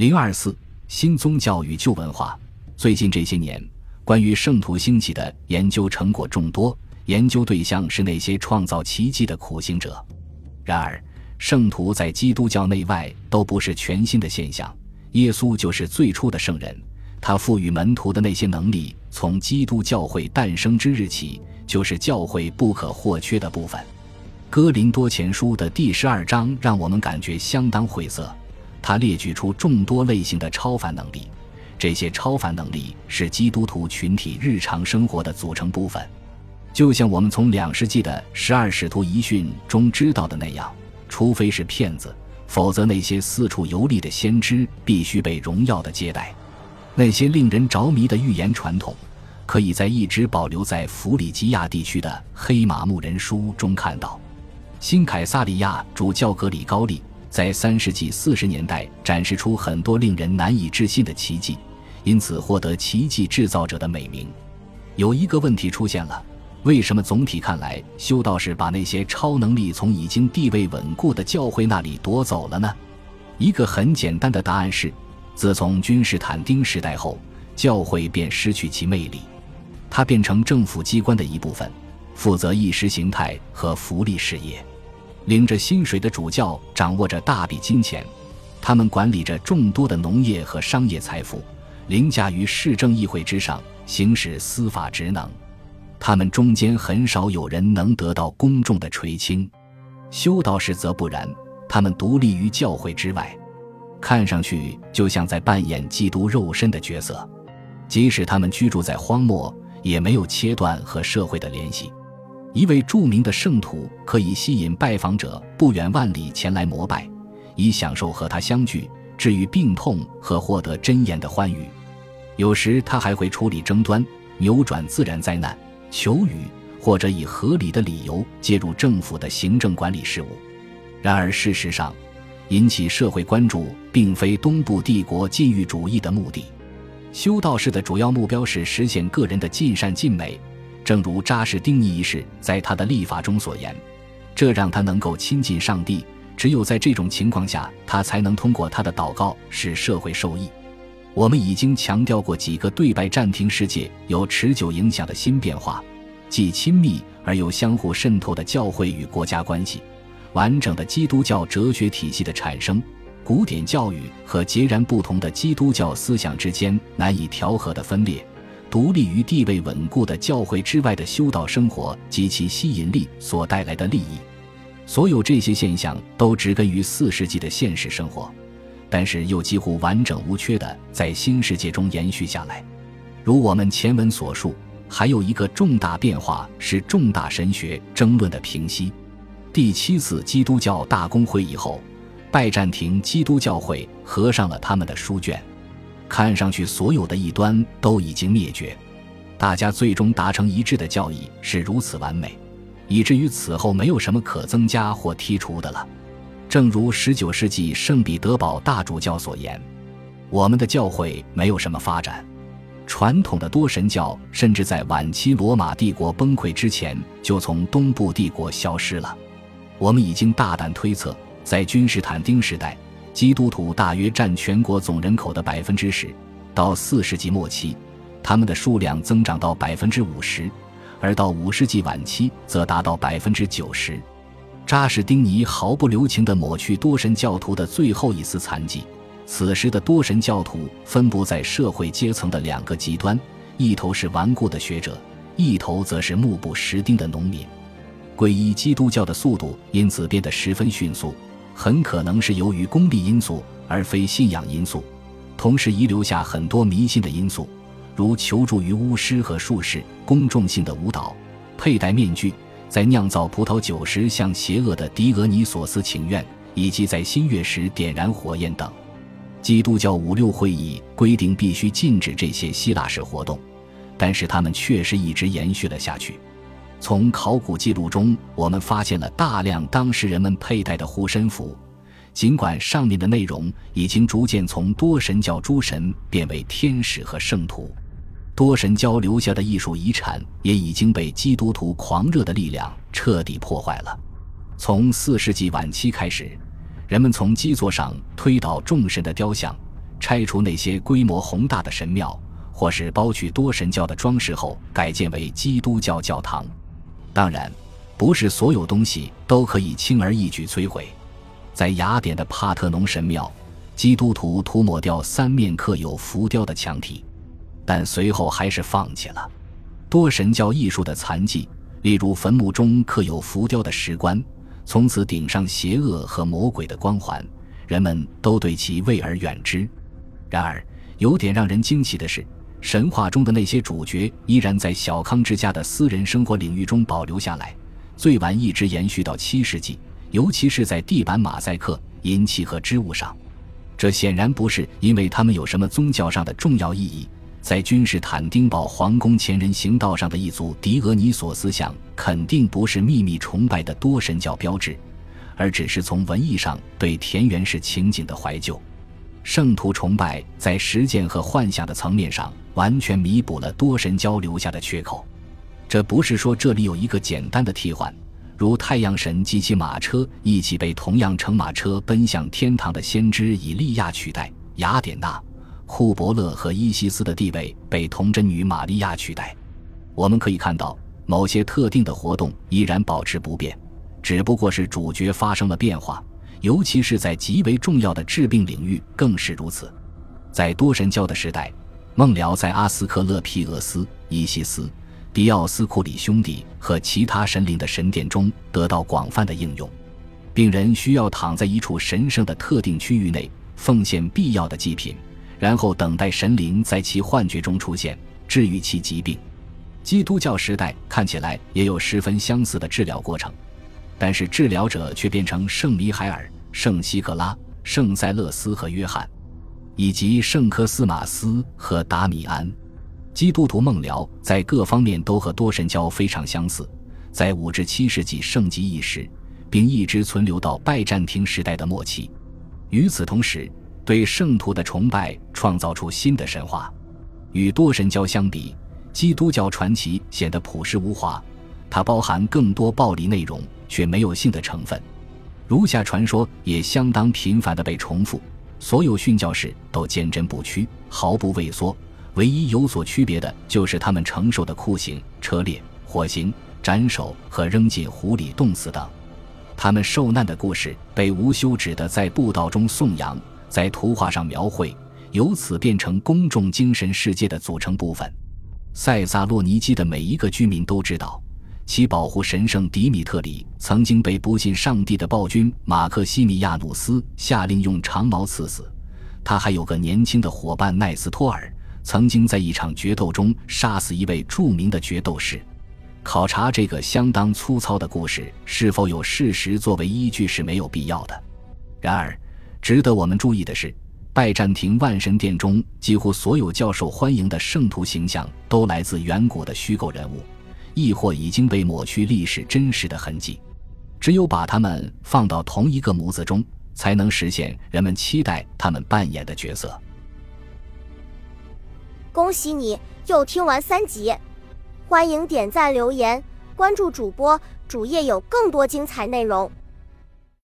零二四新宗教与旧文化。最近这些年，关于圣徒兴起的研究成果众多，研究对象是那些创造奇迹的苦行者。然而，圣徒在基督教内外都不是全新的现象。耶稣就是最初的圣人，他赋予门徒的那些能力，从基督教会诞生之日起，就是教会不可或缺的部分。哥林多前书的第十二章让我们感觉相当晦涩。他列举出众多类型的超凡能力，这些超凡能力是基督徒群体日常生活的组成部分，就像我们从两世纪的十二使徒遗训中知道的那样，除非是骗子，否则那些四处游历的先知必须被荣耀的接待。那些令人着迷的预言传统，可以在一直保留在弗里吉亚地区的黑马牧人书中看到。新凯撒利亚主教格里高利。在三世纪四十年代展示出很多令人难以置信的奇迹，因此获得“奇迹制造者”的美名。有一个问题出现了：为什么总体看来修道士把那些超能力从已经地位稳固的教会那里夺走了呢？一个很简单的答案是：自从君士坦丁时代后，教会便失去其魅力，它变成政府机关的一部分，负责意识形态和福利事业。领着薪水的主教掌握着大笔金钱，他们管理着众多的农业和商业财富，凌驾于市政议会之上，行使司法职能。他们中间很少有人能得到公众的垂青，修道士则不然，他们独立于教会之外，看上去就像在扮演基督肉身的角色。即使他们居住在荒漠，也没有切断和社会的联系。一位著名的圣徒可以吸引拜访者不远万里前来膜拜，以享受和他相聚、治愈病痛和获得真言的欢愉。有时他还会处理争端、扭转自然灾难、求雨，或者以合理的理由介入政府的行政管理事务。然而，事实上，引起社会关注并非东部帝国禁欲主义的目的。修道士的主要目标是实现个人的尽善尽美。正如扎什丁尼一世在他的立法中所言，这让他能够亲近上帝。只有在这种情况下，他才能通过他的祷告使社会受益。我们已经强调过几个对拜占庭世界有持久影响的新变化，既亲密而又相互渗透的教会与国家关系，完整的基督教哲学体系的产生，古典教育和截然不同的基督教思想之间难以调和的分裂。独立于地位稳固的教会之外的修道生活及其吸引力所带来的利益，所有这些现象都植根于四世纪的现实生活，但是又几乎完整无缺的在新世界中延续下来。如我们前文所述，还有一个重大变化是重大神学争论的平息。第七次基督教大公会议后，拜占庭基督教会合上了他们的书卷。看上去，所有的异端都已经灭绝，大家最终达成一致的教义是如此完美，以至于此后没有什么可增加或剔除的了。正如19世纪圣彼得堡大主教所言：“我们的教会没有什么发展，传统的多神教甚至在晚期罗马帝国崩溃之前就从东部帝国消失了。我们已经大胆推测，在君士坦丁时代。”基督徒大约占全国总人口的百分之十，到四世纪末期，他们的数量增长到百分之五十，而到五世纪晚期则达到百分之九十。扎什丁尼毫不留情地抹去多神教徒的最后一丝残迹。此时的多神教徒分布在社会阶层的两个极端：一头是顽固的学者，一头则是目不识丁的农民。皈依基督教的速度因此变得十分迅速。很可能是由于功利因素而非信仰因素，同时遗留下很多迷信的因素，如求助于巫师和术士、公众性的舞蹈、佩戴面具、在酿造葡萄酒时向邪恶的狄俄尼索斯请愿，以及在新月时点燃火焰等。基督教五六会议规定必须禁止这些希腊式活动，但是他们确实一直延续了下去。从考古记录中，我们发现了大量当时人们佩戴的护身符，尽管上面的内容已经逐渐从多神教诸神变为天使和圣徒，多神教留下的艺术遗产也已经被基督徒狂热的力量彻底破坏了。从四世纪晚期开始，人们从基座上推倒众神的雕像，拆除那些规模宏大的神庙，或是剥去多神教的装饰后改建为基督教教堂。当然，不是所有东西都可以轻而易举摧毁。在雅典的帕特农神庙，基督徒涂抹掉三面刻有浮雕的墙体，但随后还是放弃了。多神教艺术的残迹，例如坟墓中刻有浮雕的石棺，从此顶上邪恶和魔鬼的光环，人们都对其畏而远之。然而，有点让人惊奇的是，神话中的那些主角依然在小康之家的私人生活领域中保留下来，最晚一直延续到七世纪，尤其是在地板马赛克、银器和织物上。这显然不是因为他们有什么宗教上的重要意义。在君士坦丁堡皇宫前人行道上的一组狄俄尼索斯像，肯定不是秘密崇拜的多神教标志，而只是从文艺上对田园式情景的怀旧。圣徒崇拜在实践和幻想的层面上完全弥补了多神教留下的缺口。这不是说这里有一个简单的替换，如太阳神及其马车一起被同样乘马车奔向天堂的先知以利亚取代。雅典娜、库伯勒和伊西斯的地位被童真女玛利亚取代。我们可以看到，某些特定的活动依然保持不变，只不过是主角发生了变化。尤其是在极为重要的治病领域更是如此。在多神教的时代，梦疗在阿斯克勒皮俄斯、伊西斯、迪奥斯库里兄弟和其他神灵的神殿中得到广泛的应用。病人需要躺在一处神圣的特定区域内，奉献必要的祭品，然后等待神灵在其幻觉中出现，治愈其疾病。基督教时代看起来也有十分相似的治疗过程。但是治疗者却变成圣米海尔、圣西格拉、圣塞勒斯和约翰，以及圣科斯马斯和达米安。基督徒梦疗在各方面都和多神教非常相似，在五至七世纪盛极一时，并一直存留到拜占庭时代的末期。与此同时，对圣徒的崇拜创造出新的神话。与多神教相比，基督教传奇显得朴实无华，它包含更多暴力内容。却没有性的成分，如下传说也相当频繁地被重复。所有殉教士都坚贞不屈，毫不畏缩，唯一有所区别的就是他们承受的酷刑、车裂、火刑、斩首和扔进湖里冻死等。他们受难的故事被无休止地在布道中颂扬，在图画上描绘，由此变成公众精神世界的组成部分。塞萨洛尼基的每一个居民都知道。其保护神圣迪米特里曾经被不信上帝的暴君马克西米亚努斯下令用长矛刺死。他还有个年轻的伙伴奈斯托尔，曾经在一场决斗中杀死一位著名的决斗士。考察这个相当粗糙的故事是否有事实作为依据是没有必要的。然而，值得我们注意的是，拜占庭万神殿中几乎所有较受欢迎的圣徒形象都来自远古的虚构人物。亦或已经被抹去历史真实的痕迹，只有把它们放到同一个模子中，才能实现人们期待他们扮演的角色。恭喜你又听完三集，欢迎点赞、留言、关注主播，主页有更多精彩内容。